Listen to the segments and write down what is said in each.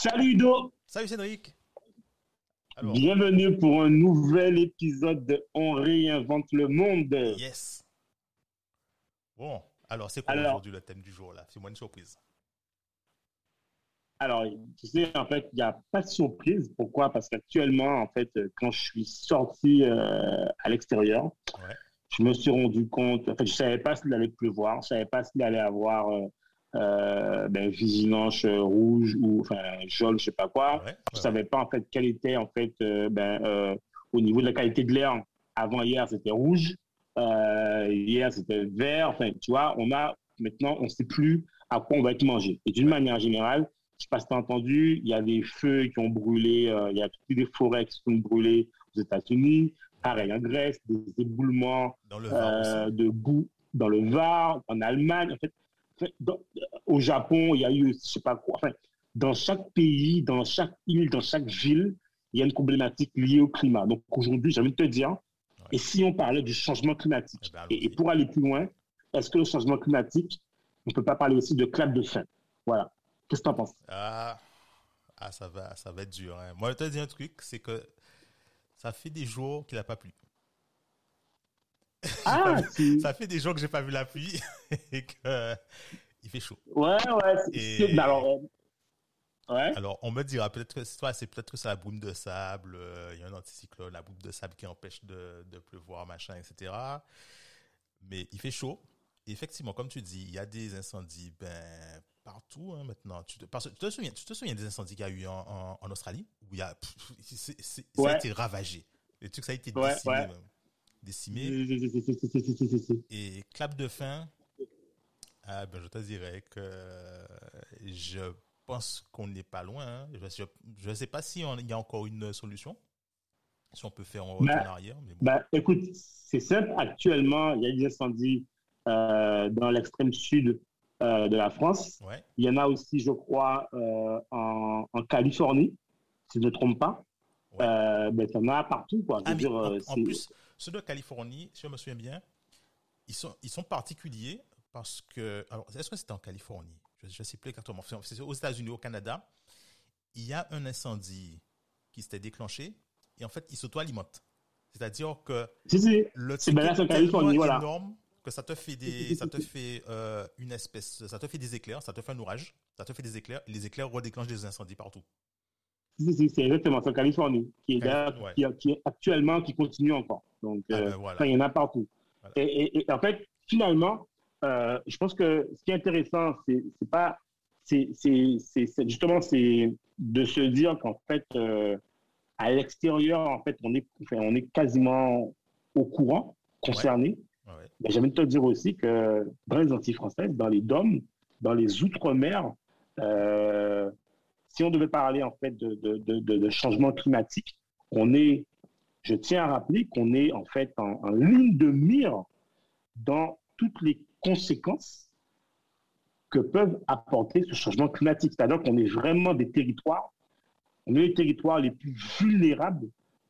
Salut Udo. Salut Cédric. Bienvenue pour un nouvel épisode de On réinvente le monde. Yes. Bon, alors c'est quoi aujourd'hui le thème du jour là? C'est moi une surprise. Alors, tu sais, en fait, il n'y a pas de surprise. Pourquoi? Parce qu'actuellement, en fait, quand je suis sorti euh, à l'extérieur, je me suis rendu compte, en fait, je ne savais pas s'il allait pleuvoir, je ne savais pas s'il allait avoir euh, euh, ben, vigilance rouge ou enfin jaune, je sais pas quoi. je savais pas en fait quelle était en fait euh, ben, euh, au niveau de la qualité de l'air. Avant hier c'était rouge, hier c'était vert. Enfin tu vois, on a maintenant on sait plus à quoi on va être mangé. Et d'une manière générale, je sais pas si tu as entendu, il y a des feux qui ont brûlé, il y a toutes des forêts qui sont brûlées aux États-Unis, pareil en Grèce, des éboulements de boue dans le Var, en Allemagne. En fait, au Japon, il y a eu, je sais pas quoi. Enfin, dans chaque pays, dans chaque île, dans chaque ville, il y a une problématique liée au climat. Donc aujourd'hui, j'ai envie de te dire, et si on parlait du changement climatique eh ben, et, pour aller plus loin, est-ce que le changement climatique, on ne peut pas parler aussi de clap de fin Voilà. Qu'est-ce que tu en penses? Ah, ah, ça va, ça va être dur. Hein. Moi, je te dis un truc, c'est que ça fait des jours qu'il n'a pas plu. Ah, ça fait des jours que j'ai pas vu la pluie et que il fait chaud. Ouais, ouais. Alors, euh, ouais. alors, on me dira peut-être que c'est peut-être que c'est la boum de sable. Euh, il y a un anticyclone, la boum de sable qui empêche de, de, pleuvoir, machin, etc. Mais il fait chaud. Et effectivement, comme tu dis, il y a des incendies ben, partout hein, maintenant. Tu te, parce, tu, te souviens, tu te souviens des incendies qu'il y a eu en, en, Australie? Où il y a, ça a été ravagé. Les trucs, ça a été décimé décimé. Et clap de fin, ah, ben, je te dirais que je pense qu'on n'est pas loin. Hein. Je ne sais pas s'il y a encore une solution, si on peut faire en, ben, arrière. Mais ben, écoute, c'est simple. Actuellement, il y a des incendies euh, dans l'extrême sud euh, de la France. Il y en a aussi, je crois, euh, en, Californie, si je ne me trompe pas. Ouais. ben, il y en a partout. Quoi. Ah, dire, en, plus, ceux de Californie, si je me souviens bien, ils sont, ils sont particuliers parce que. Alors, est-ce que c'était en Californie? Je ne sais plus exactement. C'est aux États-Unis, au Canada. Il y a un incendie qui s'était déclenché et en fait, il s'auto-alimente. C'est-à-dire que le truc est tellement énorme que ça te fait des, ça te fait euh, une espèce, ça te fait des éclairs, ça te fait un orage, ça te fait des éclairs et les éclairs redéclenchent des incendies partout. C'est exactement ça, Californie, qui est, qui, qui, est actuellement, qui continue encore. Donc, ah euh, ben il y en a partout. Et, en fait, finalement, euh, je pense que ce qui est intéressant, c'est pas, c'est justement, c'est de se dire qu'en fait, euh, à l'extérieur, en fait, on est, on est quasiment au courant, concerné. Mais j'aimerais te dire aussi que dans les Antilles françaises, dans les DOM, dans les Outre-mer, si on devait parler en fait de, de, de, changement climatique, on est, je tiens à rappeler qu'on est en fait en, ligne de mire dans toutes les conséquences que peuvent apporter ce changement climatique. C'est-à-dire qu'on est vraiment des territoires, on est les territoires les plus vulnérables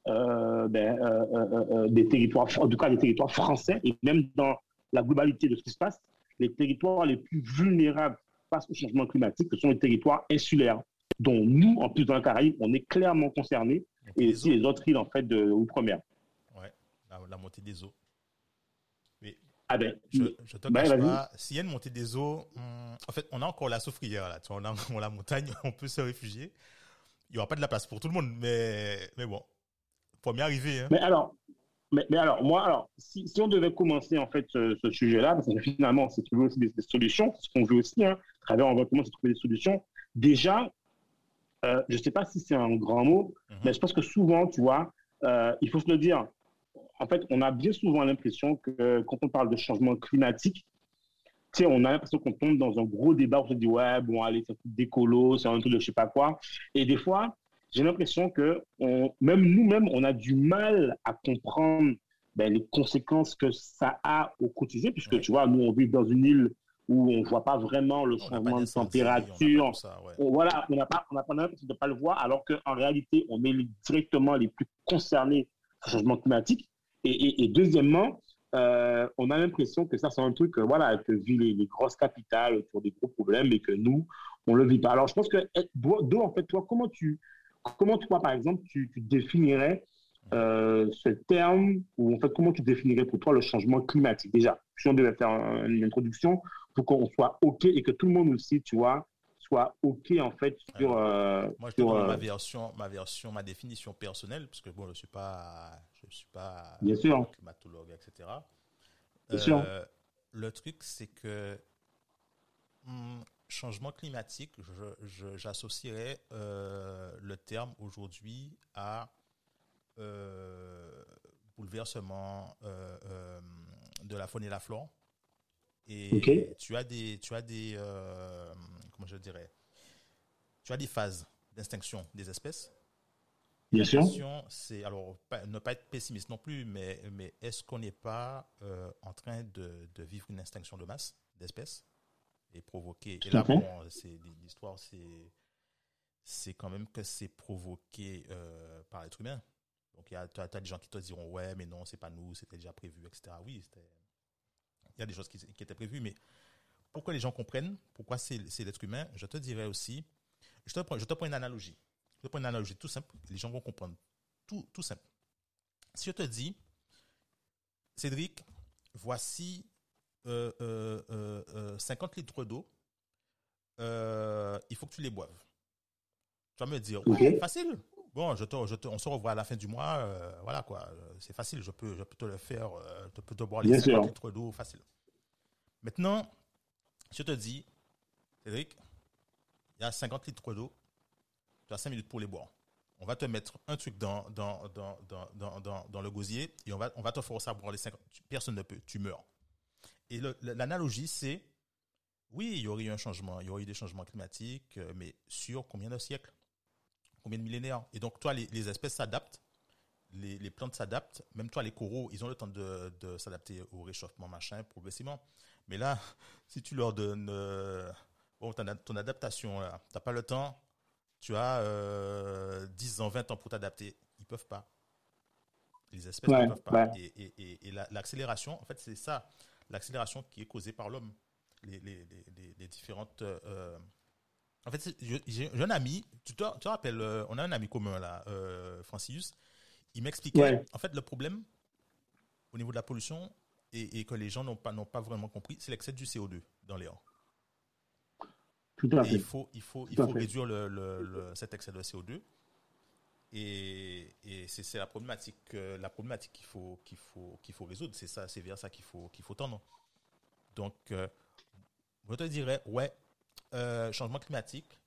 euh, ben, euh, euh, des territoires, en tout cas des territoires français, et même dans la globalité de ce qui se passe, les territoires les plus vulnérables face au changement climatique, ce sont les territoires insulaires dont nous, en plus dans la Caraïbe, on est clairement concernés, et aussi les autres îles en fait de Outre-mer. Ouais, la, montée des eaux. Mais ah ben, je, je te ben, cache pas, s'il y a une montée des eaux, hmm, en fait, on a encore la souffrière là, tu vois, on a la montagne, on peut se réfugier. Il n'y aura pas de la place pour tout le monde, mais, mais bon, faut bien arriver. Hein. Mais alors, mais, mais, alors, moi, alors, si, si, on devait commencer en fait ce, sujet-là, parce que finalement, c'est trouver aussi des, solutions, ce qu'on veut aussi, hein, à travers on va commencer à trouver des solutions. Déjà, euh, je ne sais pas si c'est un grand mot, mhm. mais je pense que souvent, tu vois, euh, il faut se le dire. En fait, on a bien souvent l'impression que quand on parle de changement climatique, tu sais, on a l'impression qu'on tombe dans un gros débat, on se dit, ouais, bon, allez, c'est décolo, c'est un truc de je sais pas quoi. Et des fois, j'ai l'impression que on, même nous-mêmes, on a du mal à comprendre ben, les conséquences que ça a au quotidien, puisque tu vois, nous, on vit dans une île où on ne voit pas vraiment le changement de température. voilà, on n'a pas, on n'a pas l'impression de ne pas le voir, alors qu'en réalité, on est directement les plus concernés par le changement climatique. Et, et, deuxièmement, euh, on a l'impression que ça, c'est un truc voilà, que vivent les, grosses capitales autour des gros problèmes et que nous, on ne le vit pas. Alors, je pense que, d'où, en fait, toi, comment tu, comment toi, par exemple, tu, définirais euh, ce terme, ou en fait, comment tu définirais pour toi le changement climatique? Déjà, si on devait faire une introduction, pour qu'on soit OK et que tout le monde aussi, tu vois, soit OK en fait sur. Euh, moi, je te donne ma version, ma version, ma définition personnelle, parce que bon, je suis pas, je suis pas Bien sûr. climatologue, etc. Bien sûr. Euh, le truc, c'est que hmm, changement climatique, j'associerais euh, le terme aujourd'hui à euh, bouleversement de la faune et la flore. Et tu as des, tu as des, comment je dirais, tu as des phases d'extinction des espèces Bien sûr. c'est alors ne pas être pessimiste non plus, mais, mais est-ce qu'on n'est pas euh, en train de, de, vivre une extinction de masse d'espèces et provoquer Et là, bon, c'est l'histoire, c'est c'est quand même que c'est provoqué euh, par l'être humain. Donc il y a as, des gens qui te diront ouais, mais non, c'est pas nous, c'était déjà prévu, etc. Oui, il y a des choses qui, qui étaient prévues, mais pourquoi les gens comprennent pourquoi c'est l'être humain, je te dirais aussi, je te prends, je te prends une analogie. Je vais prendre une analogie tout simple, les gens vont comprendre. Tout, tout simple. Si je te dis, Cédric, voici 50 euh, euh, euh, litres d'eau, il faut que tu les boives. Tu vas me dire, facile. Bon, je te, je te, on se revoit à la fin du mois. voilà quoi, c'est facile. Je peux, je peux te le faire. je peux te boire les 50 litres d'eau facile. Maintenant, je te dis, Cédric, il y a 50 litres d'eau tu as 5 minutes pour les boire. On va te mettre un truc dans, dans, dans, le gosier et on va, on va te forcer à boire les 50. Personne ne peut, tu meurs. Et l'analogie, c'est, oui, il y aurait eu un changement, il y aurait eu des changements climatiques, euh, mais sur combien de siècles? Combien de millénaires Et donc, toi, les, espèces s'adaptent, les, les, plantes s'adaptent, même toi, les coraux, ils ont le temps de, de s'adapter au réchauffement, machin, progressivement. Mais là, si tu leur donnes euh, bon, ton adaptation, tu n'as pas le temps, tu as euh, 10 ans, 20 ans pour t'adapter. Ils peuvent pas. Les espèces ne peuvent pas. Et, et, et, l'accélération, en fait, c'est ça. L'accélération qui est causée par l'homme. Les, différentes. Euh, en fait, j'ai un ami, tu te, tu te rappelles, euh, on a un ami commun là, euh, Francis. Il m'expliquait, en fait, le problème au niveau de la pollution et, que les gens n'ont pas, pas vraiment compris, c'est l'excès du CO2 dans l'air il faut, il faut, il faut réduire le, cet excès de CO2. Et, et c'est la problématique, euh, la problématique qu'il faut, qu'il faut, qu'il faut résoudre. C'est ça, c'est vers ça qu'il faut, qu'il faut tendre. Donc, euh, je te dirais, ouais, euh, changement climatique,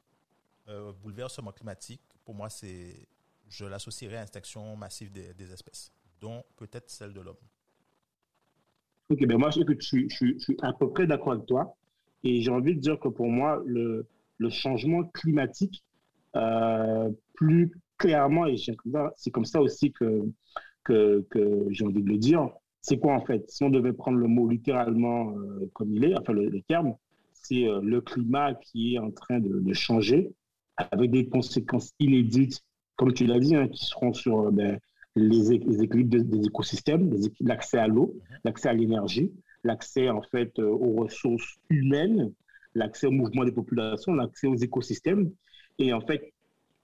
bouleversement climatique, pour moi, c'est, je l'associerais à extinction massive des, espèces, dont peut-être celle de l'homme. Ok, ben moi, je, suis à peu près d'accord avec toi. Et j'ai envie de dire que pour moi, le, changement climatique, euh, plus clairement, et c'est comme ça aussi que, que, j'ai envie de le dire, c'est quoi en fait? Si on devait prendre le mot littéralement euh, comme il est, enfin le, terme, c'est euh, le climat qui est en train de, de, changer avec des conséquences inédites, comme tu l'as dit, hein, qui seront sur ben, les, les, équilibres des écosystèmes, l'accès à l'eau, mhm. l'accès à l'énergie, l'accès en fait euh, aux ressources humaines, l'accès au mouvement des populations, l'accès aux écosystèmes. Et en fait,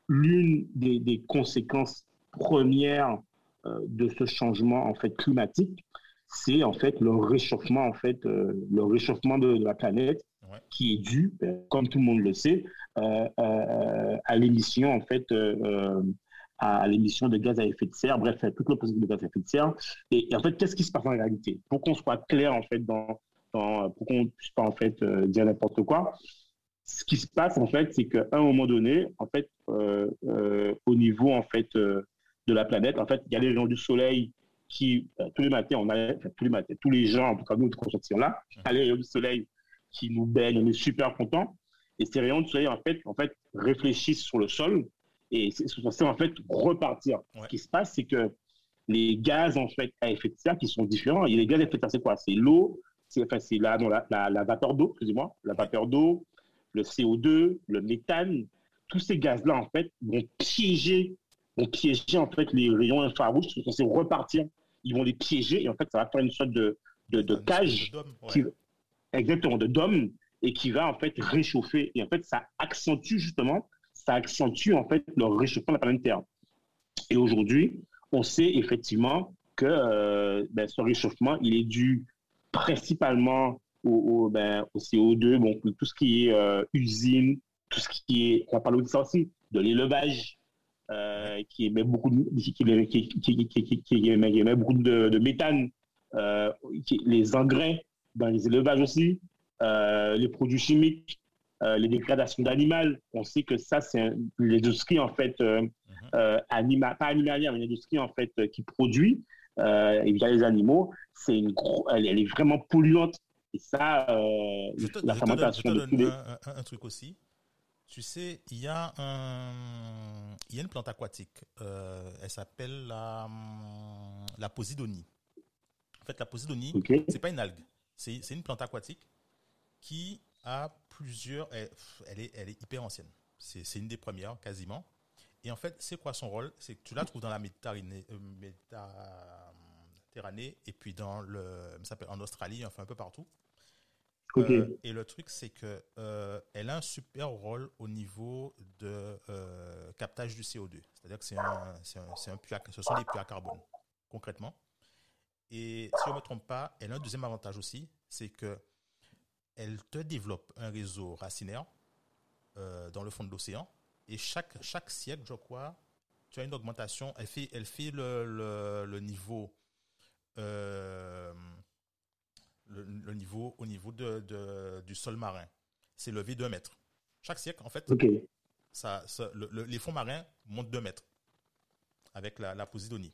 l'une des, conséquences premières euh, de ce changement en fait climatique, c'est en fait le réchauffement en fait euh, le réchauffement de, la planète qui est dû, comme tout le monde le sait, à l'émission en fait à l'émission de gaz à effet de serre, bref, à toute l'opposition de gaz à effet de serre. Et, en fait, qu'est-ce qui se passe en réalité Pour qu'on soit clair, en fait, dans, dans pour qu'on puisse pas, en fait, euh, dire n'importe quoi, ce qui se passe, en fait, c'est qu'à un moment donné, en fait, euh, euh, au niveau, en fait, de la planète, en fait, il y a les rayons du soleil qui, tous les matins, on a, tous les matins, tous les gens, en tout cas nous, qui sont là, a les rayons du soleil qui nous baigne, on est super content. Et ces rayons de soleil, en fait, en fait réfléchissent sur le sol et c'est censé en fait repartir. Ce qui se passe, c'est que les gaz en fait à effet de serre qui sont différents. Il y a les gaz à effet de serre, c'est quoi? C'est l'eau, c'est enfin, là, non, la, la, la, vapeur d'eau, excusez-moi, la vapeur d'eau, le CO2, le méthane. Tous ces gaz-là, en fait, vont piéger, vont piéger en fait les rayons infrarouges qui sont censés repartir. Ils vont les piéger et en fait, ça va faire une sorte de, de, de cage, exactement, de dôme, et qui va en fait réchauffer. Et en fait, ça accentue justement, ça accentue en fait le réchauffement de la planète Terre. Et aujourd'hui, on sait effectivement que euh, ben, ce réchauffement, il est dû principalement au, ben, au CO2, bon, tout ce qui est euh, usine, tout ce qui est, on va parler de ça aussi, de l'élevage, euh, qui émet beaucoup de, qui, qui, qui, qui émet beaucoup de, de méthane, euh, les engrais dans les élevages aussi, euh, les produits chimiques, euh, les dégradations d'animaux. On sait que ça, c'est l'industrie en fait mhm. anima, pas animalière, mais l'industrie en fait qui produit et via les animaux. C'est une elle, elle, est vraiment polluante. Et ça, la fermentation de un, truc aussi. Tu sais, il y a un, il y a une plante aquatique. elle s'appelle la, la posidonie fait, la posidonie, ce c'est pas une algue. C'est une plante aquatique qui a plusieurs. Elle, est, elle est hyper ancienne. C'est une des premières, quasiment. Et en fait, c'est quoi son rôle? C'est que tu la trouves dans la Méditerranée, euh, et puis dans le, en Australie, enfin un peu partout. Euh, et le truc, c'est que euh, elle a un super rôle au niveau de captage du CO2. C'est-à-dire que c'est un, un, puits ce sont des puits à carbone, concrètement. Et si je ne me trompe pas, elle a un deuxième avantage aussi, c'est que elle te développe un réseau racinaire euh, dans le fond de l'océan. Et chaque, chaque siècle, je crois, tu as une augmentation. Elle fait, elle fait le, niveau, le, niveau au niveau de, de du sol marin. C'est levé d'un mètre. Chaque siècle, en fait, ça, les fonds marins montent deux mètres avec la, la posidonie.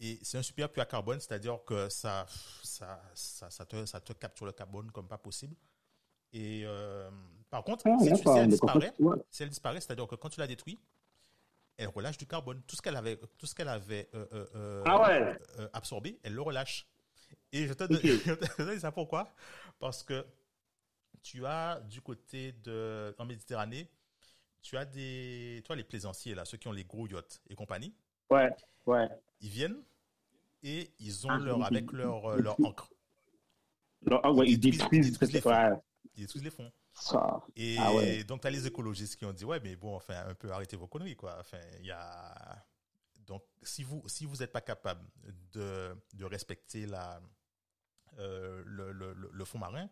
Et c'est un super puits à carbone, c'est-à-dire que ça, ça, ça, ça, te, ça te capture le carbone comme pas possible. Et euh, par contre, ah, si, elle disparaît, si elle disparaît, c'est-à-dire que quand tu la détruis, elle relâche du carbone. Tout ce qu'elle avait, tout ce qu'elle avait euh, euh, ah absorbé, elle le relâche. Et je te, dis ça pourquoi? Parce que tu as du côté de en Méditerranée, tu as des, toi les plaisanciers là, ceux qui ont les gros yachts et compagnie. Ouais, ouais. Ils viennent, et ils ont ah, leur, avec leur, euh, leur encre. Ah ils, détruisent, les fonds. Ils détruisent les fonds. Et ah, donc, tu as les écologistes qui ont dit, ouais, mais bon, enfin, un peu arrêtez vos conneries, quoi. Enfin, il y a. Donc, si vous si vous n'êtes pas capable de, de respecter la, euh, le, le, le, fond marin,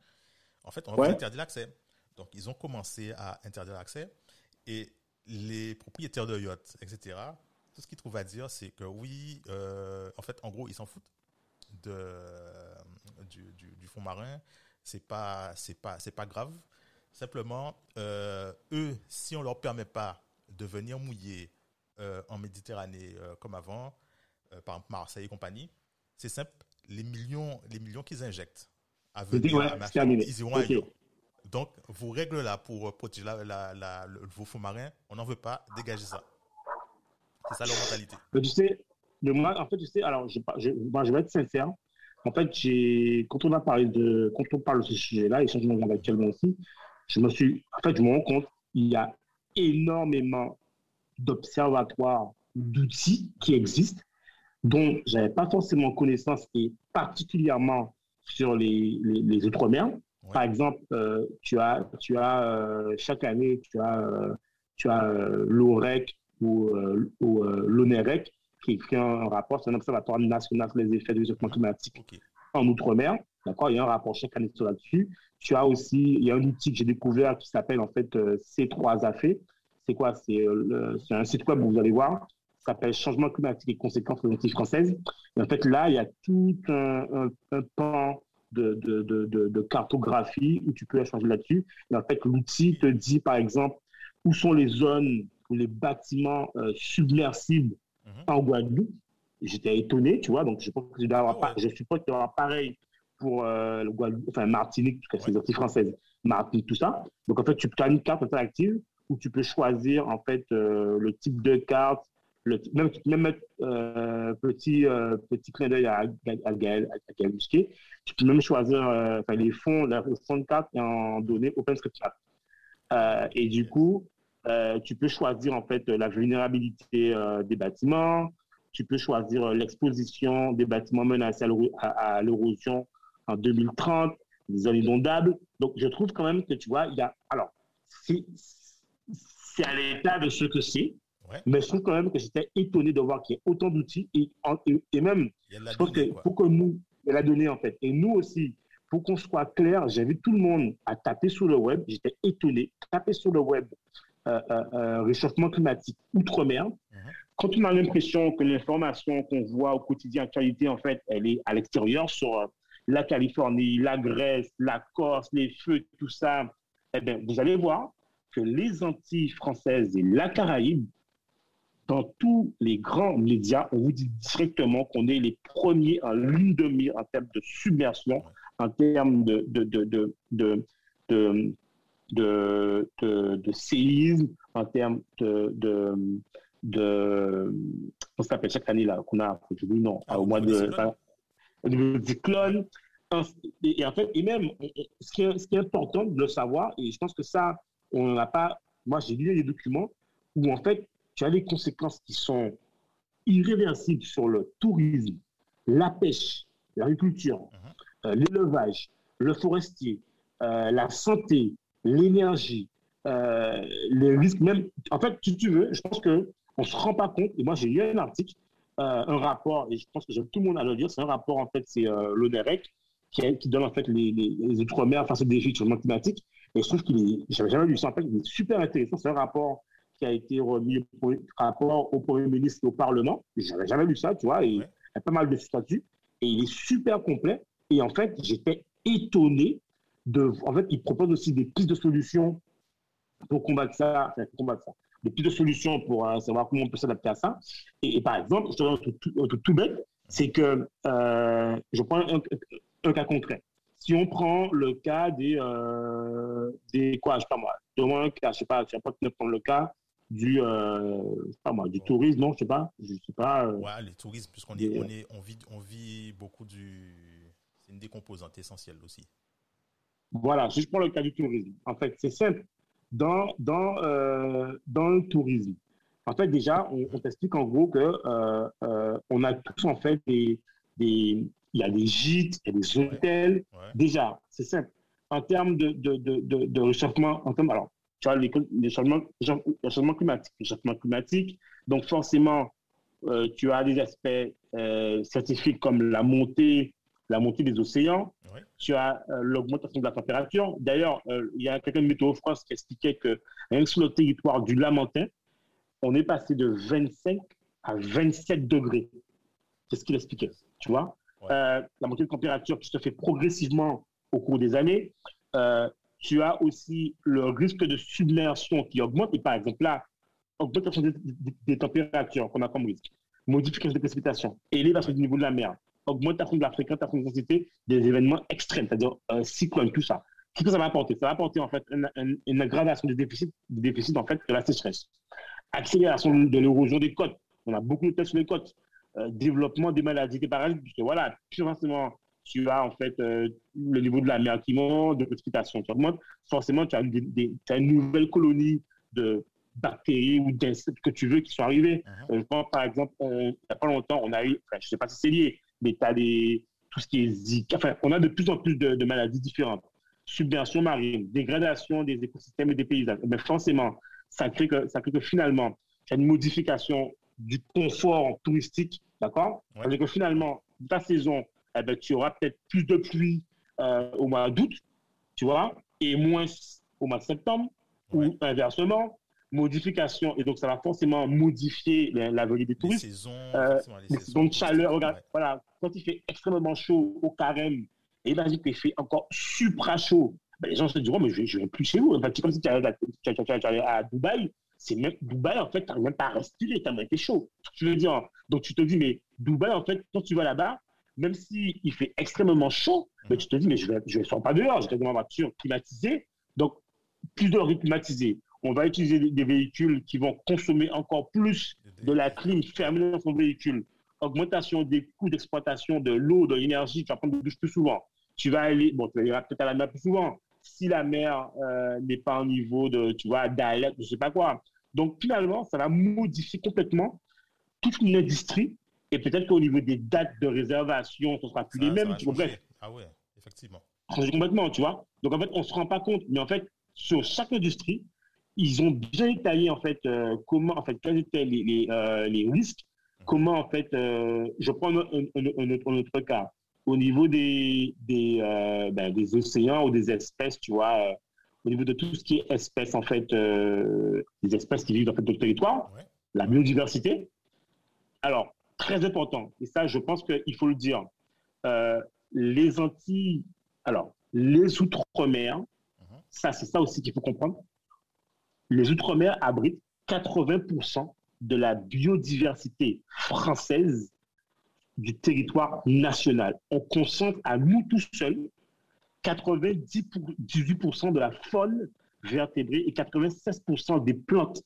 en fait, on va interdire l'accès. Donc, ils ont commencé à interdire l'accès et les propriétaires de yachts, etc., tout ce qu'ils trouvent à dire, c'est que oui, euh, en fait, en gros, ils s'en foutent de, du, du, fond marin. C'est pas, c'est pas, c'est pas grave. Simplement, euh, eux, si on leur permet pas de venir mouiller euh, en Méditerranée comme avant, par exemple Marseille et compagnie, c'est simple. Les millions, les millions qu'ils injectent à venir à ils iront ailleurs. Donc, vos règles là pour protéger la, la, le, vos fonds marins, on n'en veut pas. Dégagez ça. C'est ça leur mentalité. Mais tu sais, moi, en fait, tu sais, alors, je, je, je vais être sincère. En fait, quand on a parlé de, quand on parle de ce sujet-là, et changement actuellement aussi, je me suis, en fait, je me rends compte, il y a énormément d'observatoires, d'outils qui existent, dont je n'avais pas forcément connaissance, et particulièrement sur les, les, Outre-mer. Par exemple, euh, tu as, tu as euh, chaque année, tu as, euh, tu as l'OREC, ou, euh, l'ONEREC, qui écrit un, rapport, c'est un observatoire national sur les effets du réchauffement climatique en Outre-mer. D'accord Il y a un rapport chaque année sur là-dessus. Tu as aussi, il y a un outil que j'ai découvert qui s'appelle en fait euh, C3AFE. C'est quoi? C'est un site web où vous allez voir. Ça s'appelle Changement climatique et conséquences des françaises. Et en fait, là, il y a tout un, un, pan de, de, de, de, cartographie où tu peux échanger là-dessus. Et en fait, l'outil te dit, par exemple, où sont les zones les bâtiments euh, submersibles mhm. en Guadeloupe. J'étais étonné, tu vois, donc je pense que je, dois avoir, oh, je suppose qu'il y aura pareil pour euh, le enfin Martinique, c'est les Antilles françaises, Martinique, tout ça. Donc en fait, tu as une carte interactive où tu peux choisir en fait euh, le type de carte, le, même, même euh, petit, petit clin d'œil à, à, Gaël, à Tu peux même choisir les fonds, les fonds de carte et en donner OpenStreetMap. et du coup, tu peux choisir en fait la vulnérabilité des bâtiments, tu peux choisir l'exposition des bâtiments menacés à l'érosion en 2030, les zones inondables. Donc, je trouve quand même que, tu vois, il y a. Alors, c'est à l'état de ce que c'est, mais je trouve quand même que j'étais étonné de voir qu'il y ait autant d'outils et, et, même, je pense que pour que nous, il la donnée en fait, et nous aussi, pour qu'on soit clair, j'ai vu tout le monde à taper sur le web, j'étais étonné, taper sur le web euh, euh, euh, réchauffement climatique outre-mer. Mhm. Quand on a l'impression que l'information qu'on voit au quotidien, actualité, en fait, elle est à l'extérieur sur la Californie, la Grèce, la Corse, les feux, tout ça, eh bien, vous allez voir que les Antilles françaises et la Caraïbe, dans tous les grands médias, on vous dit directement qu'on est les premiers en ligne de mire en termes de submersion, en termes de, de, de, de, de, de séisme, en termes de, de, de, on s'appelle chaque année là qu'on a, non, au mois de, du clone. Et en fait, et même, ce qui, est, ce qui est important de le savoir, et je pense que ça, on n'a pas. Moi, j'ai lu des documents où, en fait, tu as des conséquences qui sont irréversibles sur le tourisme, la pêche, l'agriculture, uh-huh. euh, l'élevage, le forestier, euh, la santé, l'énergie, euh, les risques, même. En fait, si tu veux, je pense qu'on ne se rend pas compte, et moi, j'ai lu un article euh, un rapport, et je pense que tout le monde à le dire, c'est un rapport, en fait, c'est l'ONEREC qui, qui, donne en fait les, les, outre-mer face au défi du changement climatique. Et je trouve qu'il est, j'avais jamais lu ça, en fait, il est super intéressant. C'est un rapport qui a été remis au, rapport au Premier ministre et au Parlement. J'avais jamais lu ça, tu vois, et il y a pas mal de statuts. Et il est super complet. Et en fait, j'étais étonné de. En fait, il propose aussi des pistes de solutions pour combattre ça, pour combattre ça des petites solutions pour euh, savoir comment on peut s'adapter à ça. Et, par exemple, je te donne un truc tout, bête, c'est que euh, je prends un, cas concret. Si on prend le cas des, euh, des quoi, je sais pas moi, demain, je sais pas, je sais pas prendre le cas du, je sais pas moi, du tourisme, non, je sais pas, je sais pas. ouais, le tourisme, puisqu'on est, on est, on vit, on vit beaucoup du, c'est une des composantes essentielles aussi. Voilà, si je prends le cas du tourisme, en fait, c'est simple dans, dans, euh, dans le tourisme. En fait, déjà, on, t'explique en gros que euh, euh, on a tous en fait des, des, il y a des gîtes, il y a des hôtels. Déjà, c'est simple. En termes de, de, de, de, réchauffement, en termes, alors, tu vois, les, les, changements, les changements climatiques, les changements climatiques. Donc, forcément, tu as des aspects scientifiques comme la montée la montée des océans, tu as euh, l'augmentation de la température. D'ailleurs, euh, il y a quelqu'un de Météo France qui expliquait que rien que sur le territoire du Lamentin, on est passé de 25 à 27 degrés. C'est ce qu'il expliquait, tu vois. Euh, la montée de température qui se fait progressivement au cours des années. Tu as aussi le risque de submersion qui augmente. Et par exemple, là, augmentation des, températures qu'on a comme risque, modification des précipitations, élévation du niveau de la mer, augmentation de la fréquence, de des événements extrêmes, c'est-à-dire un cyclone, tout ça. Qu'est-ce que ça va apporter? Ça va apporter en fait une, aggravation des déficits, des déficits en fait de la sécheresse, accélération de l'érosion des côtes. On a beaucoup de tests sur les côtes. Euh, développement des maladies des parasites, puisque voilà, plus forcément tu as en fait euh, le niveau de la mer qui monte, de précipitation qui augmente, forcément tu as, une nouvelle colonie de bactéries ou d'insectes que tu veux qui sont arrivés. Uh-huh. Euh, je pense par exemple, il n'y a pas longtemps, on a eu, je ne sais pas si c'est lié, mais tu as tout ce qui est Zika. Enfin, on a de plus en plus de, maladies différentes. Submersion marine, dégradation des écosystèmes et des paysages. Mais forcément, ça crée que, ça crée que finalement, il y a une modification du confort touristique, d'accord? Ouais. que finalement, ta saison, eh ben, tu auras peut-être plus de pluie euh, au mois d'août, tu vois, et moins au mois de septembre, ou inversement, modification, et donc ça va forcément modifier la, venue des touristes. Les saisons, euh, les, saisons de chaleur, regarde, voilà, quand il fait extrêmement chaud au carême, et imagine qu'il fait encore supra chaud, ben, les gens se disent, mais je ne vais plus chez vous. c'est comme si tu allais à, Dubaï, c'est même Dubaï, en fait, tu n'arrives même pas à respirer, tellement été chaud. Tu veux dire, donc tu te dis, mais Dubaï, en fait, quand tu vas là-bas, même s'il fait extrêmement chaud, Mais tu te dis, mais je ne je sors pas dehors, je reste dans ma voiture climatisée. Donc, plus de climatisé. On va utiliser des véhicules qui vont consommer encore plus de la clim fermée dans son véhicule. Augmentation des coûts d'exploitation de l'eau, de l'énergie, tu vas prendre douche plus souvent. Tu vas aller, bon, tu vas peut-être à la mer plus souvent. Si la mer euh, n'est pas au niveau de, tu vois, d'alerte, je ne sais pas quoi. Donc, finalement, ça va modifier complètement toute une industrie et peut-être qu'au niveau des dates de réservation, ce ne sera plus les mêmes. Bref. Ah ouais, effectivement. Complètement, tu vois. Donc, en fait, on ne se rend pas compte. Mais en fait, sur chaque industrie, ils ont bien étalé en fait euh, comment en fait quels étaient les, les, euh, les risques, comment en fait euh, je prends un, un, autre cas au niveau des des, ben, des océans ou des espèces, tu vois, au niveau de tout ce qui est espèces en fait des espèces qui vivent dans le territoire, la biodiversité. Alors très important et ça je pense qu'il faut le dire. les Antilles, alors les outre-mer, ça, c'est ça aussi qu'il faut comprendre. Les Outre-mer abritent 80% de la biodiversité française du territoire national. On concentre à nous tous seuls 98% de la faune vertébrée et 96% des plantes,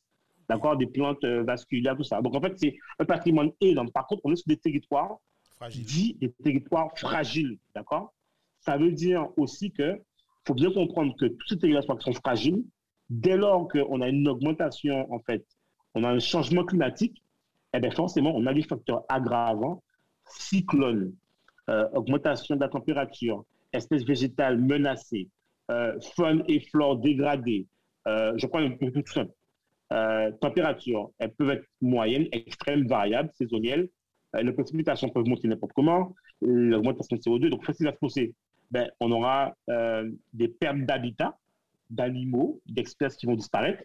d'accord, des plantes euh, vasculaires, tout ça. Donc en fait, c'est un patrimoine énorme. Par contre, on est sur des territoires dits des territoires fragiles, d'accord? Ça veut dire aussi que faut bien comprendre que toutes ces territoires sont fragiles. Dès lors qu'on a une augmentation, en fait, on a un changement climatique, eh bien forcément, on a des facteurs aggravants, cyclones, euh, augmentation de la température, espèces végétales menacées, euh, faune et flore dégradées. Euh, je prends un peu tout simple. Température, elles peuvent être moyennes, extrêmes, variables, saisonnières. les précipitations peuvent monter n'importe comment. L'augmentation de CO2, donc qui va se passer ben, on aura euh, des pertes d'habitat, d'animaux, d'espèces qui vont disparaître.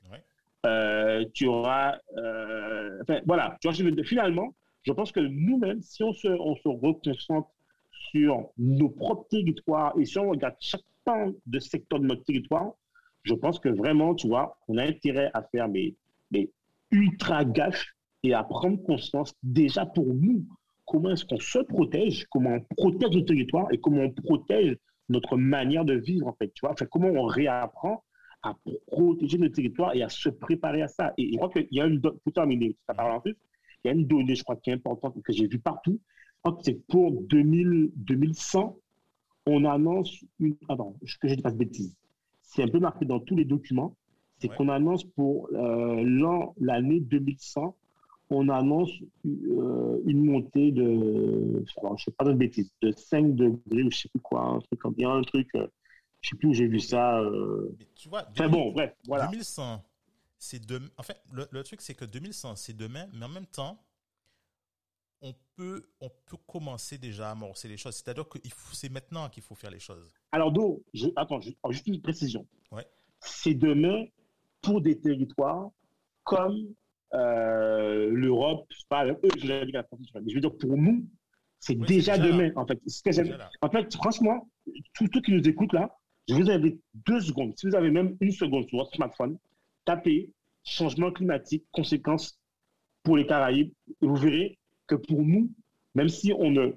Euh, tu auras. Euh, enfin, voilà. Tu vois, finalement, je pense que nous-mêmes, si on se, on se reconcentre sur nos propres territoires et si on regarde chaque pan de secteur de notre territoire, je pense que vraiment, tu vois, on a intérêt à faire mais, mais ultra gaffe et à prendre conscience déjà pour nous comment est-ce qu'on se protège, comment on protège notre territoire et comment on protège notre manière de vivre, en fait. Tu vois, enfin, comment on réapprend à protéger notre territoire et à se préparer à ça. Et je crois qu'il y a une, pour terminer, ça parle en plus, il y a une donnée, je crois, qui est importante et que j'ai vue partout. C'est pour 2000, 2100, on annonce une. Attends, je ne dis pas de bêtises. C'est un peu marqué dans tous les documents. C'est qu'on annonce pour euh, l'année 2100 on annonce euh, une montée de, je ne sais pas de bêtises, de 5 degrés ou je ne sais plus quoi, un truc comme un truc, euh, je ne sais plus où j'ai vu ça. Euh... Tu vois, bon, bref, voilà. 2100, c'est de, en fait, le, truc c'est que 2100 c'est demain, mais en même temps, on peut, on peut commencer déjà à amorcer les choses. C'est-à-dire que c'est maintenant qu'il faut faire les choses. Alors, Do, attends, juste une précision. Ouais. C'est demain pour des territoires comme euh, l'Europe, pas eux, je je veux dire, pour nous, c'est déjà, demain, en fait. en fait, franchement, tous ceux qui nous écoutent là, je vous invite deux secondes. Si vous avez même une seconde sur votre smartphone, tapez changement climatique, conséquences pour les Caraïbes, et vous verrez que pour nous, même si on ne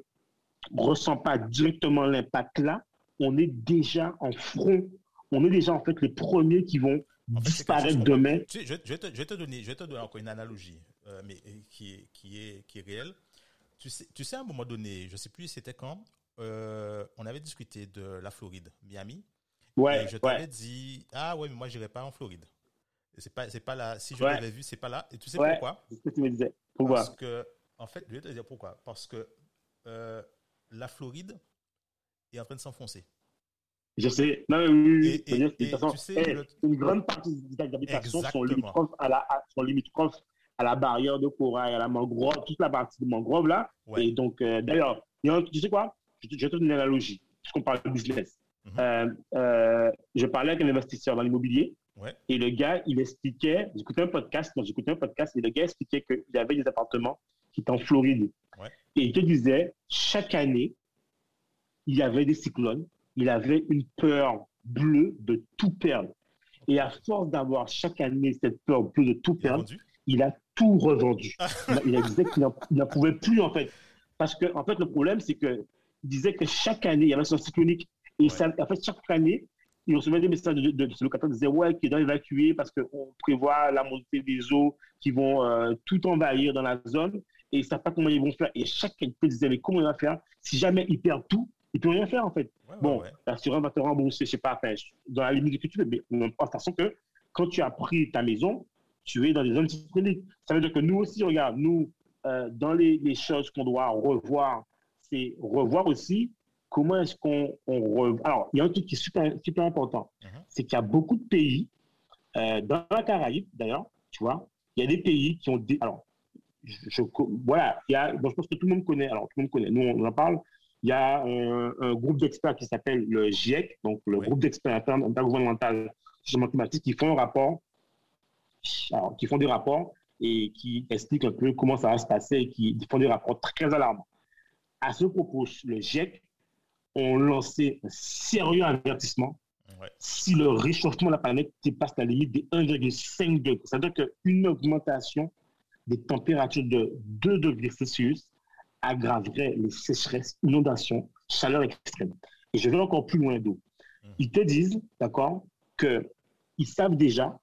ressent pas directement l'impact là, on est déjà en front. On est déjà en fait les premiers qui vont disparaître demain. je, vais te, donner, je vais te donner encore une analogie, euh, mais qui est, qui, est, qui est réelle. Tu sais, tu sais, à un moment donné, je ne sais plus c'était quand, euh, on avait discuté de la Floride, Miami. Ouais. Et je t'avais dit, ah ouais, mais moi, je n'irai pas en Floride. C'est pas, c'est pas là. Si je l'avais vu, c'est pas là. Et tu sais pourquoi? C'est ce que tu me disais. Pourquoi? Parce que, en fait, je vais te dire pourquoi. Parce que euh, la Floride est en train de s'enfoncer. Je sais. Non, mais oui, oui. Et, façon, Une grande partie des habitations sont limitrophes, à la, sont limitrophes à la barrière de corail, à la mangrove, toute la partie de mangrove là. Et donc, euh, d'ailleurs, tu sais quoi? Je, je, vais te donner une analogie, puisqu'on parle de business. Mhm. euh, euh, je parlais avec un investisseur dans l'immobilier. Ouais. Et le gars, il expliquait, j'écoutais un podcast, j'écoutais un podcast, et le gars expliquait qu'il avait des appartements qui étaient en Floride. Ouais. Et il te disait, chaque année, il y avait des cyclones, il avait une peur bleue de tout perdre. Et à force d'avoir chaque année cette peur bleue de tout perdre, il a tout revendu. il a dit qu'il n'en pouvait plus, en fait. Parce que, en fait, le problème, c'est que disait que chaque année, il y avait son cyclonique. Et ça, en fait, chaque année, ils recevaient des messages de, de, de ce locataire qui disaient ouais, qu'ils doivent évacuer parce qu'on prévoit la montée des eaux qui vont euh, tout envahir dans la zone et ils ne savent pas comment ils vont faire. Et chaque quelqu'un disait mais comment il va faire si jamais ils perdent tout il ne peut rien faire en fait. bon, l'assurance va te rembourser, je sais pas, dans la limite que tu veux, mais de toute façon que quand tu as pris ta maison, tu es dans des zones cycloniques. Ça veut dire que nous aussi, regarde, nous, euh, dans les, les choses qu'on doit revoir, c'est revoir aussi comment est-ce qu'on on Alors, il y a un truc qui est super, super important. Mhm. C'est qu'il y a beaucoup de pays, euh, dans la Caraïbe d'ailleurs, tu vois, il y a des pays qui ont des. Alors, je, voilà, il y a, je pense que tout le monde connaît, alors tout le monde connaît, nous on en parle, il y a un, groupe d'experts qui s'appelle le GIEC, donc le groupe d'experts intergouvernemental changement climatique, qui font un rapport, alors, qui font des rapports et qui expliquent un peu comment ça va se passer et qui font des rapports très alarmants. À ce propos, le GIEC ont lancé un sérieux avertissement si le réchauffement de la planète dépasse la limite des 1,5 degrés. C'est-à-dire qu'une augmentation des températures de 2 degrés Celsius aggraverait les sécheresses, inondations, chaleur extrême. Et je vais encore plus loin d'eau. Mmh. Ils te disent, d'accord, qu'ils savent déjà,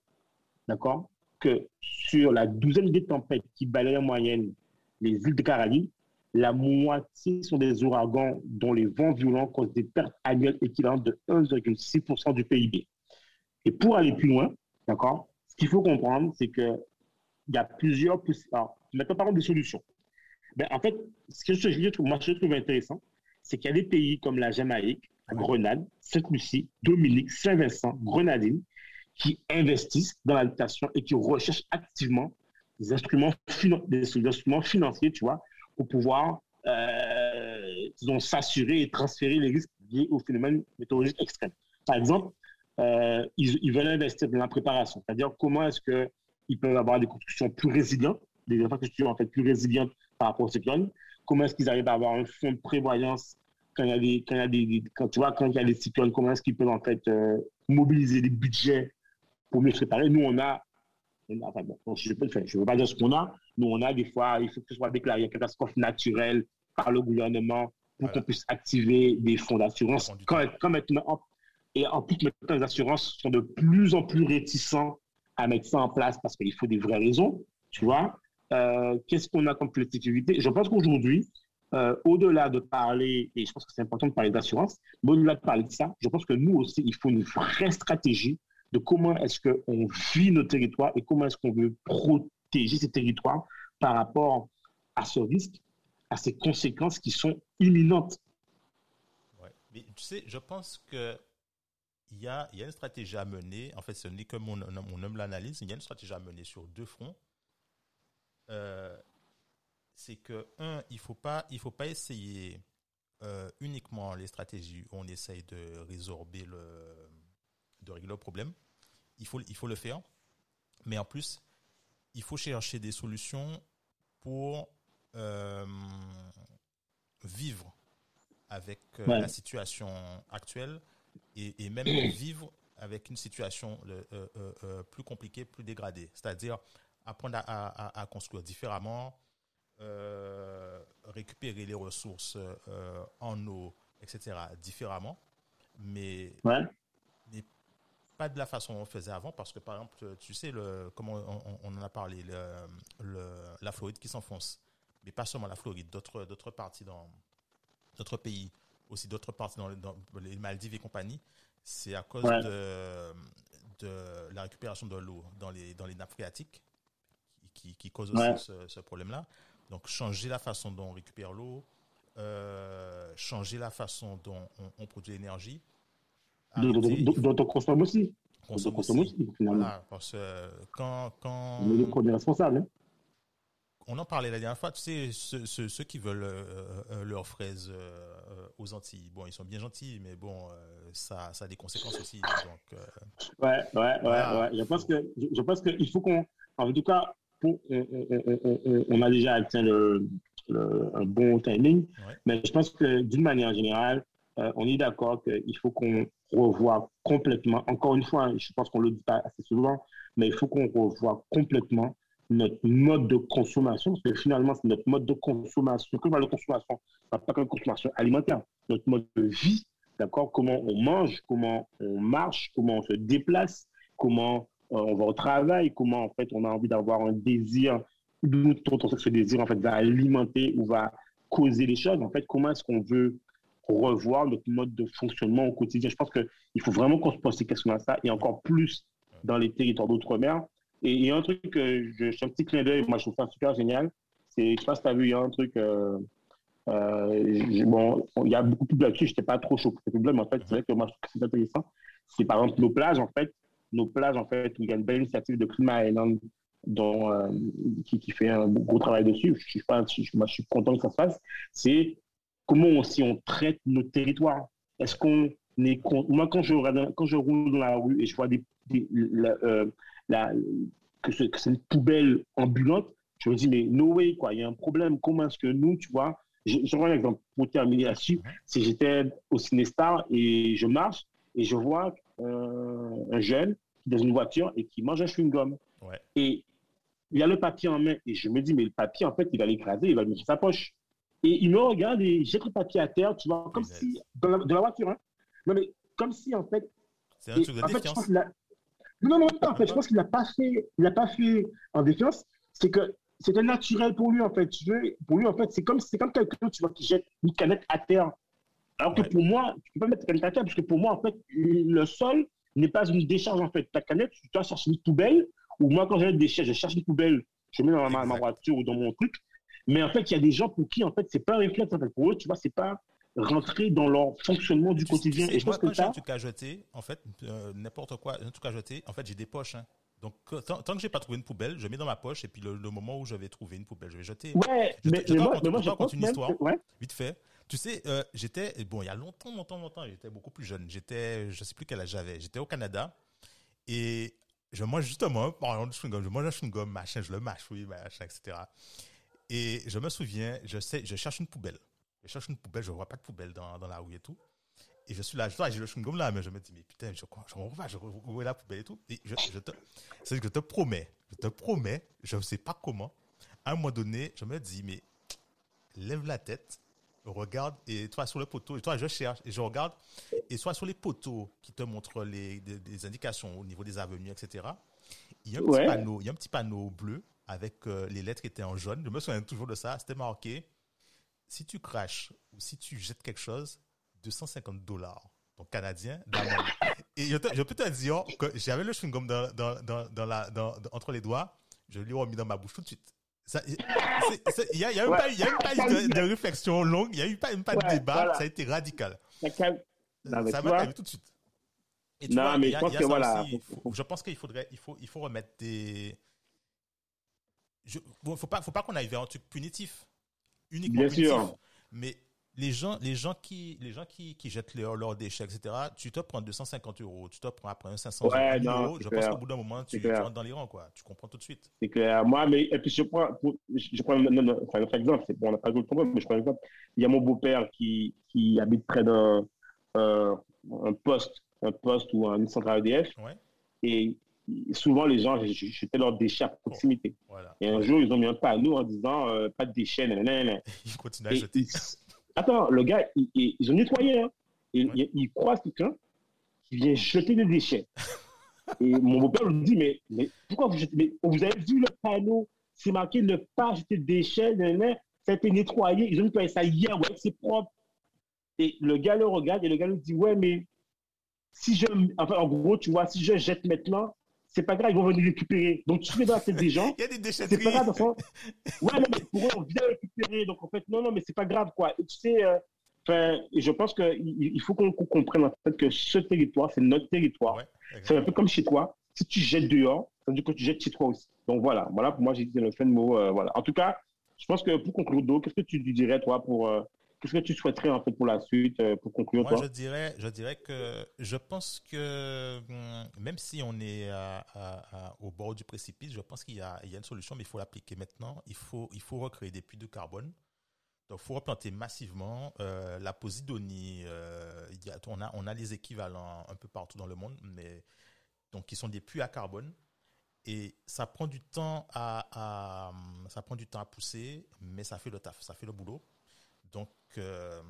d'accord, que sur la douzaine de tempêtes qui balayent en moyenne les îles de Caraïbes, la moitié sont des ouragans dont les vents violents causent des pertes annuelles équivalentes de 1,6% du PIB. Et pour aller plus loin, d'accord, ce qu'il faut comprendre, c'est qu'il y a plusieurs. Alors, maintenant, parlons des solutions. Ben, en fait, ce que je, trouve, moi, je trouve intéressant, c'est qu'il y a des pays comme la Jamaïque, la Grenade, Sainte-Lucie, Dominique, Saint-Vincent, Grenadine, qui investissent dans l'habitation et qui recherchent activement des instruments, des instruments financiers, tu vois, pour pouvoir euh, s'assurer et transférer les risques liés au phénomène météorologique extrême. Par exemple, euh, ils, veulent investir dans la préparation, c'est-à-dire comment est-ce qu'ils peuvent avoir des constructions plus résilientes, des infrastructures en fait plus résilientes par rapport aux cyclones, comment est-ce qu'ils arrivent à avoir un fonds de prévoyance quand il y a des, quand il y a des, quand, tu vois, quand il y a des cyclones, comment est-ce qu'ils peuvent en fait euh, mobiliser des budgets pour mieux se préparer? Nous, on a je ne veux pas dire ce qu'on a. Nous, on a des fois, il faut que ce soit déclaré une catastrophe naturelle par le gouvernement pour qu'on puisse activer des fonds d'assurance. Quand, maintenant, et en plus, maintenant, les assurances sont de plus en plus réticents à mettre ça en place parce qu'il faut des vraies raisons, tu vois. Euh, qu'est-ce qu'on a comme flexibilité Je pense qu'aujourd'hui, euh, au-delà de parler, et je pense que c'est important de parler d'assurance, mais au-delà de parler de ça, je pense que nous aussi, il faut une vraie stratégie de comment est-ce qu'on vit nos territoires et comment est-ce qu'on veut protéger ces territoires par rapport à ce risque, à ces conséquences qui sont imminentes. Ouais. Mais tu sais, je pense que il y a, y a une stratégie à mener. En fait, ce n'est que mon, mon homme l'analyse. Il y a une stratégie à mener sur deux fronts. Euh, c'est que, un, il ne faut, pas, il faut pas essayer euh, uniquement les stratégies où on essaye de résorber le, de régler le problème. Il faut, il faut le faire. Mais en plus, il faut chercher des solutions pour euh, vivre avec la situation actuelle et, même vivre avec une situation euh, plus compliquée, plus dégradée. C'est-à-dire apprendre à, construire différemment, récupérer les ressources en eau, etc., différemment. Mais pas de la façon dont on faisait avant, parce que par exemple, tu sais, le, comment on, en a parlé, le, la Floride qui s'enfonce, mais pas seulement la Floride, d'autres, d'autres parties dans d'autres pays, aussi d'autres parties dans, les Maldives et compagnie, c'est à cause de, de la récupération de l'eau dans les, dans les nappes phréatiques qui, qui, cause aussi ce, problème-là. Donc, changer la façon dont on récupère l'eau, euh, changer la façon dont on produit l'énergie, dont on consomme aussi. on consomme aussi, Voilà, parce que quand, quand... On est responsable. Hein. On en parlait la dernière fois, tu sais, ceux, ceux, qui veulent euh, euh, leurs fraises euh, aux Antilles, bon, ils sont bien gentils, mais bon, ça, ça a des conséquences aussi. Donc, ouais, ouais, ouais, ouais. Je pense que, je pense qu'il faut qu'on, en tout cas, pour, on, a déjà atteint le, un bon timing, mais je pense que d'une manière générale, on est d'accord qu'il faut qu'on revoie complètement, encore une fois, je pense qu'on ne le dit pas assez souvent, mais il faut qu'on revoie complètement notre mode de consommation, parce que finalement, c'est notre mode de consommation. Parle de consommation, pas que consommation alimentaire, notre mode de vie, d'accord? Comment on mange, comment on marche, comment on se déplace, comment euh, on va au travail, comment en fait on a envie d'avoir un désir, d'où ce désir en fait va alimenter ou va causer les choses. En fait, comment est-ce qu'on veut revoir notre mode de fonctionnement au quotidien? Je pense qu'il faut vraiment qu'on se pose ces questions à ça et encore plus dans les territoires d'outre-mer. Et il y a un truc que je, un petit clin d'œil, moi je trouve ça super génial. C'est, je sais pas si tu as vu, il y a un truc. Euh, euh, bon, il y a beaucoup plus là-dessus, je n'étais pas trop chaud pour ce problème. En fait, c'est vrai que moi je trouve que c'est intéressant. C'est par exemple nos plages, en fait. Nos plages, en fait, il y a une belle initiative de Climat Island dont, euh, qui, qui, fait un gros travail dessus. Je suis, pas, je, moi, je suis content que ça se fasse. C'est comment aussi on traite nos territoires. Est-ce qu'on est. Moi, quand je, roule dans la rue et je vois des, que c'est une poubelle ambulante, je me dis, mais no way, quoi, il y a un problème. Comment est-ce que nous, tu vois, je, je un exemple pour terminer là-dessus, si j'étais au Cinestar et je marche et je vois euh, un jeune dans une voiture et qui mange un chewing-gum. Et il a le papier en main et je me dis, mais le papier, en fait, il va l'écraser, il va le mettre sa poche. Et il me regarde et jette le papier à terre, tu vois, comme si, dans la, la voiture, hein. Non, mais comme si, en fait. C'est un truc de défiance. Non, non, non, en fait, je pense qu'il n'a pas fait, il a pas fait en défiance. C'est que c'était naturel pour lui, en fait. Tu veux, pour lui, en fait, c'est comme, c'est comme quelqu'un, tu vois, qui jette une canette à terre. Alors que pour moi, tu peux pas mettre ta canette à terre, parce que pour moi, en fait, le sol n'est pas une décharge, en fait. Ta canette, tu dois chercher une poubelle, ou moi, quand j'ai des déchets, je cherche une poubelle, je mets dans ma, ma, voiture ou dans mon truc. Mais en fait, il y a des gens pour qui, en fait, c'est pas un réflexe, en fait. Pour eux, tu vois, c'est pas, rentrer dans leur fonctionnement du quotidien. et je pense que j'ai un truc à jeter, en fait, euh, n'importe quoi, un truc à jeter, en fait, j'ai des poches. Hein. Donc, tant, tant que j'ai pas trouvé une poubelle, je mets dans ma poche et puis le, moment où je vais trouver une poubelle, je vais jeter. Ouais, mais, moi, mais moi, je une histoire, vite fait. Tu sais, euh, j'étais, bon, il y a longtemps, longtemps, longtemps, j'étais beaucoup plus jeune. J'étais, je sais plus quel âge j'avais. J'étais au Canada et je mange justement, par exemple, je mange un chewing-gum, machin, je le mâche, oui, machin, etc. Et je me souviens, je sais, je cherche une poubelle. Je cherche une poubelle, je vois pas de poubelle dans, dans la rue et tout. Et je suis là, j'ai le chewing-gum là, mais je me dis, mais putain, je crois, je comprends pas, je est la poubelle et tout. Et je, je te, c'est que je te promets, je te promets, je ne sais pas comment, à un moment donné, je me dis, mais lève la tête, regarde, et toi sur le poteau, et toi je cherche, et je regarde, et soit sur les poteaux qui te montrent les, des, indications au niveau des avenues, etc. Il y a un petit panneau, il y a un petit panneau bleu avec euh, les lettres qui étaient en jaune. Je me souviens toujours de ça, c'était marqué si tu craches ou si tu jettes quelque chose, 250 dollars, donc canadien, Et je, peux te dire que j'avais le chewing-gum dans, dans, dans, la, entre les doigts, je l'ai remis dans ma bouche tout de suite. Il y a, y a même pas, de, réflexion longue, il n'y a eu pas, même pas de débat, ça a été radical. Ça m'a tout de suite. Et tu non, mais je pense que voilà. je pense qu'il faudrait, il faut, il faut remettre des. Il bon, faut pas, faut pas qu'on aille vers un truc punitif uniquement Bien sûr. Mais les gens, les gens qui, les gens qui, qui jettent leurs, déchets, etc., tu te prends 250 euros, tu te prends après un 500 euros. Je pense qu'au bout d'un moment, tu, rentres dans les rangs, quoi. Tu comprends tout de suite. C'est clair. Moi, mais, et puis je prends, je prends non, non, enfin, un autre exemple, c'est bon, on n'a pas d'autre problème, mais je prends un exemple. Il y a mon beau-père qui, qui habite près d'un, euh, un poste, un poste ou une centrale EDF. Ouais. Et souvent, les gens jetaient leurs déchets à proximité. Et un jour, ils ont mis un panneau en disant euh, pas de déchets. Ils continuent à jeter. Attends, le gars, ils ont nettoyé. Hein. Et, Ils croisent quelqu'un qui vient jeter des déchets. Et mon beau-père lui dit mais, mais pourquoi vous jetez mais Vous avez vu le panneau? C'est marqué ne pas jeter de déchets. Ça a été nettoyé. Ils ont nettoyé ça hier. Ouais, c'est propre. Et le gars le regarde et le gars lui dit ouais, mais si je. Enfin, en gros, tu vois, si je jette maintenant, c'est pas grave, ils vont venir récupérer. Donc, tu fais dans la tête des gens. Il y a des déchets. C'est pas grave, enfin. Ouais, non, mais pour eux, on vient récupérer. Donc, en fait, non, non, mais c'est pas grave, quoi. Et tu sais, euh, je pense qu'il il faut qu'on comprenne, en fait, que ce territoire, c'est notre territoire. c'est un peu comme chez toi. Si tu jettes dehors, ça veut dire que tu jettes chez toi aussi. Donc, voilà. Voilà, pour moi, j'ai dit le fin de mot. Euh, voilà. En tout cas, je pense que pour conclure, qu'est-ce que tu dirais, toi, pour. Euh, Qu'est-ce que tu souhaiterais en fait pour la suite, euh, pour conclure Moi, je dirais, je dirais que je pense que hum, même si on est au bord du précipice, je pense qu'il y, a, une solution, mais il faut l'appliquer maintenant. Il faut, il faut recréer des puits de carbone. Donc, il faut replanter massivement euh, la posidonie. Euh, il y a, on a, on a les équivalents un peu partout dans le monde, mais donc qui sont des puits à carbone. Et ça prend du temps à, ça prend du temps à pousser, mais ça fait le taf, ça fait le boulot. Donc, euh,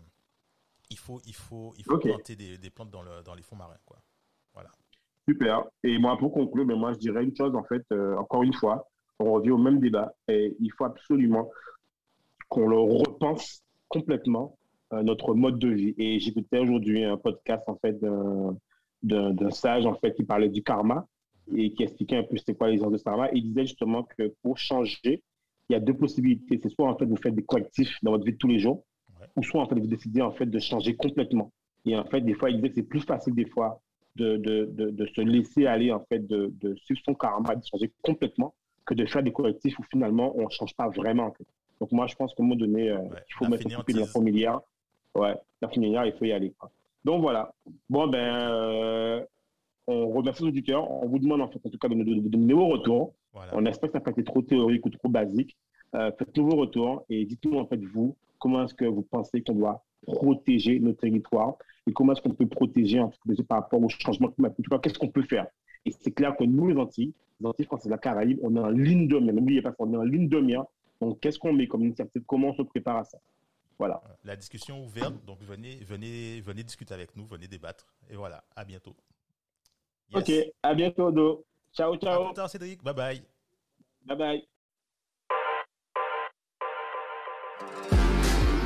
il faut, il faut, il faut planter des, des, plantes dans, le, dans les fonds marins, quoi. Voilà. Super. Et moi, pour conclure, mais moi, je dirais une chose, en fait, euh, encore une fois, on revient au même débat. Et il faut absolument qu'on le repense complètement, euh, notre mode de vie. Et j'écoutais aujourd'hui un podcast, en fait, d'un sage, en fait, qui parlait du karma et qui expliquait un peu c'était quoi les enjeux de karma. Il disait justement que pour changer, il y a deux possibilités. C'est soit, en fait, vous faites des correctifs dans votre vie de tous les jours, ou soit, en fait, vous décidez, en fait, de changer complètement. Et en fait, des fois, il disait que c'est plus facile, des fois, de, de, de, se laisser aller, en fait, de, de suivre son karma, de changer complètement, que de faire des correctifs où finalement, on ne change pas vraiment. En fait. Donc, moi, je pense qu'à un moment donné, euh, il faut mettre un peu de la familière. Ouais, la familière, il faut y aller. Donc, voilà. Bon, ben, euh, on remercie nos auditeurs. On vous demande, en fait, en tout cas, de nous donner vos retours. On espère que ça n'a pas été trop théorique ou trop basique. Euh, faites-nous vos retours et dites-nous, en fait, vous, comment est-ce que vous pensez qu'on doit protéger nos territoires et comment est-ce qu'on peut protéger en fait, par rapport au changement climatique. Qu'est-ce qu'on peut faire? Et c'est clair que nous, les Antilles, les Antilles françaises, la Caraïbe, on est en ligne de mire. N'oubliez pas qu'on est en ligne de mire. Donc, qu'est-ce qu'on met comme initiative? Comment on se prépare à ça? Voilà. La discussion ouverte. Donc, venez, venez, venez discuter avec nous, venez débattre. Et voilà, à bientôt. Ok, à bientôt, Do. Ciao, ciao. À plus tard, Cédric. Bye bye. Bye bye.